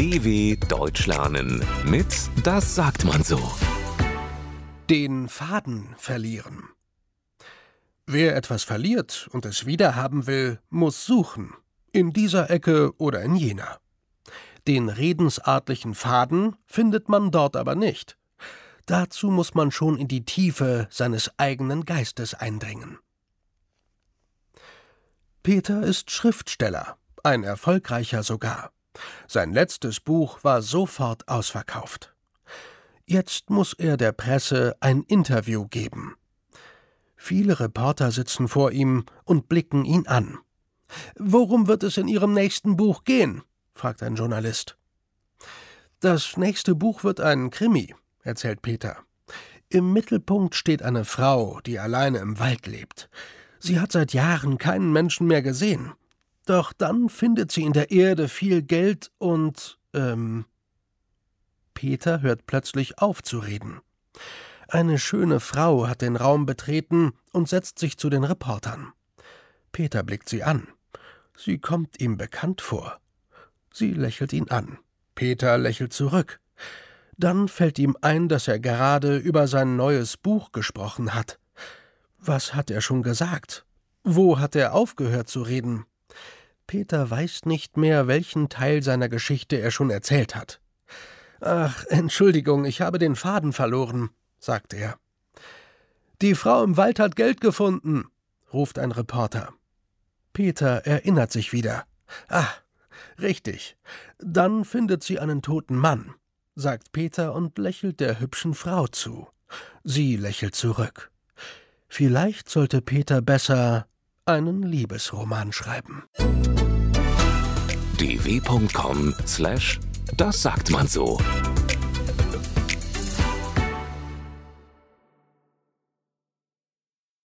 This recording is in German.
DW Deutsch lernen mit Das sagt man so. Den Faden verlieren. Wer etwas verliert und es wiederhaben will, muss suchen. In dieser Ecke oder in jener. Den redensartlichen Faden findet man dort aber nicht. Dazu muss man schon in die Tiefe seines eigenen Geistes eindringen. Peter ist Schriftsteller, ein erfolgreicher sogar. Sein letztes Buch war sofort ausverkauft. Jetzt muss er der Presse ein Interview geben. Viele Reporter sitzen vor ihm und blicken ihn an. Worum wird es in Ihrem nächsten Buch gehen? fragt ein Journalist. Das nächste Buch wird ein Krimi, erzählt Peter. Im Mittelpunkt steht eine Frau, die alleine im Wald lebt. Sie hat seit Jahren keinen Menschen mehr gesehen. Doch dann findet sie in der Erde viel Geld und, ähm. Peter hört plötzlich auf zu reden. Eine schöne Frau hat den Raum betreten und setzt sich zu den Reportern. Peter blickt sie an. Sie kommt ihm bekannt vor. Sie lächelt ihn an. Peter lächelt zurück. Dann fällt ihm ein, dass er gerade über sein neues Buch gesprochen hat. Was hat er schon gesagt? Wo hat er aufgehört zu reden? Peter weiß nicht mehr, welchen Teil seiner Geschichte er schon erzählt hat. Ach, Entschuldigung, ich habe den Faden verloren, sagt er. Die Frau im Wald hat Geld gefunden, ruft ein Reporter. Peter erinnert sich wieder. Ah, richtig. Dann findet sie einen toten Mann, sagt Peter und lächelt der hübschen Frau zu. Sie lächelt zurück. Vielleicht sollte Peter besser einen Liebesroman schreiben. dw.com/das sagt man so.